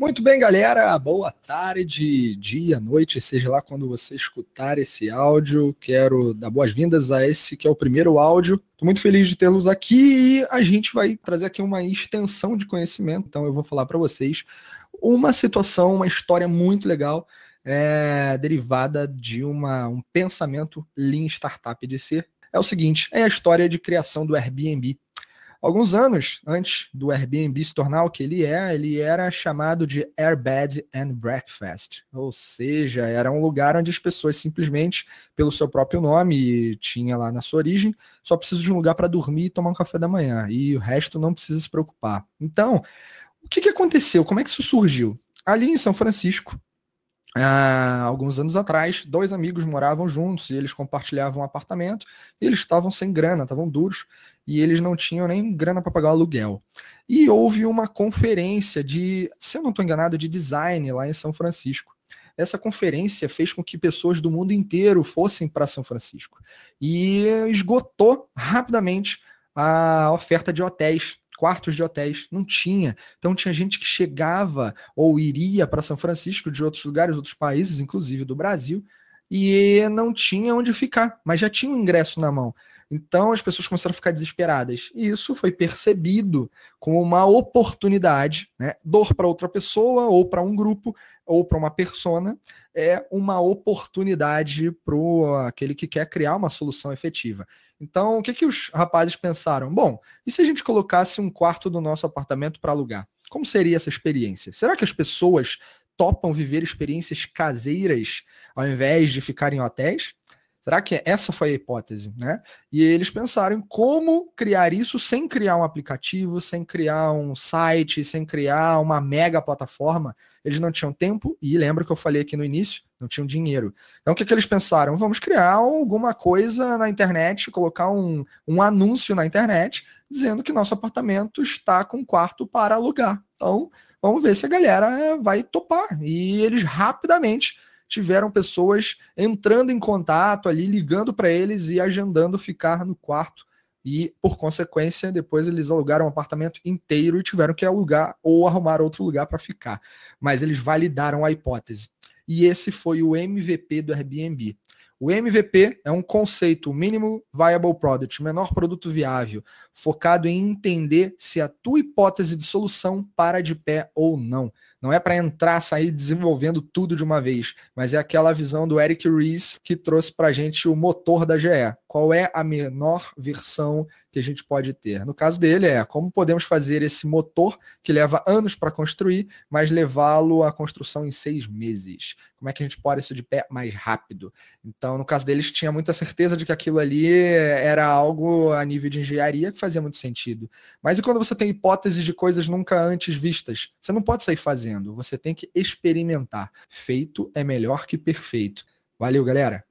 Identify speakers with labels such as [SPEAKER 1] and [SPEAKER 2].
[SPEAKER 1] Muito bem, galera. Boa tarde, dia, noite, seja lá quando você escutar esse áudio. Quero dar boas-vindas a esse que é o primeiro áudio. Estou muito feliz de tê-los aqui e a gente vai trazer aqui uma extensão de conhecimento. Então, eu vou falar para vocês uma situação, uma história muito legal, é, derivada de uma, um pensamento Lean Startup de ser. É o seguinte: é a história de criação do Airbnb. Alguns anos antes do Airbnb se tornar o que ele é, ele era chamado de Airbed and Breakfast, ou seja, era um lugar onde as pessoas simplesmente, pelo seu próprio nome, tinha lá na sua origem, só precisa de um lugar para dormir e tomar um café da manhã, e o resto não precisa se preocupar. Então, o que, que aconteceu? Como é que isso surgiu? Ali em São Francisco, ah, alguns anos atrás, dois amigos moravam juntos e eles compartilhavam um apartamento e eles estavam sem grana, estavam duros e eles não tinham nem grana para pagar o aluguel. E houve uma conferência de, se eu não estou enganado, de design lá em São Francisco. Essa conferência fez com que pessoas do mundo inteiro fossem para São Francisco e esgotou rapidamente a oferta de hotéis quartos de hotéis. Não tinha. Então tinha gente que chegava ou iria para São Francisco de outros lugares, outros países, inclusive do Brasil, e não tinha onde ficar, mas já tinha um ingresso na mão. Então as pessoas começaram a ficar desesperadas. E isso foi percebido como uma oportunidade, né? Dor para outra pessoa, ou para um grupo, ou para uma persona, é uma oportunidade para aquele que quer criar uma solução efetiva. Então, o que, que os rapazes pensaram? Bom, e se a gente colocasse um quarto do nosso apartamento para alugar? Como seria essa experiência? Será que as pessoas topam viver experiências caseiras ao invés de ficar em hotéis? Será que essa foi a hipótese, né? E eles pensaram em como criar isso sem criar um aplicativo, sem criar um site, sem criar uma mega plataforma. Eles não tinham tempo e lembra que eu falei aqui no início, não tinham dinheiro. Então o que, que eles pensaram? Vamos criar alguma coisa na internet, colocar um, um anúncio na internet dizendo que nosso apartamento está com quarto para alugar. Então vamos ver se a galera vai topar. E eles rapidamente tiveram pessoas entrando em contato ali, ligando para eles e agendando ficar no quarto. E, por consequência, depois eles alugaram um apartamento inteiro e tiveram que alugar ou arrumar outro lugar para ficar. Mas eles validaram a hipótese. E esse foi o MVP do Airbnb. O MVP é um conceito mínimo viable product, menor produto viável, focado em entender se a tua hipótese de solução para de pé ou não. Não é para entrar, sair desenvolvendo tudo de uma vez, mas é aquela visão do Eric Ries que trouxe para a gente o motor da GE. Qual é a menor versão que a gente pode ter? No caso dele, é como podemos fazer esse motor que leva anos para construir, mas levá-lo à construção em seis meses. Como é que a gente pode isso de pé mais rápido? Então, no caso deles, tinha muita certeza de que aquilo ali era algo a nível de engenharia que fazia muito sentido. Mas e quando você tem hipóteses de coisas nunca antes vistas? Você não pode sair fazendo, você tem que experimentar. Feito é melhor que perfeito. Valeu, galera!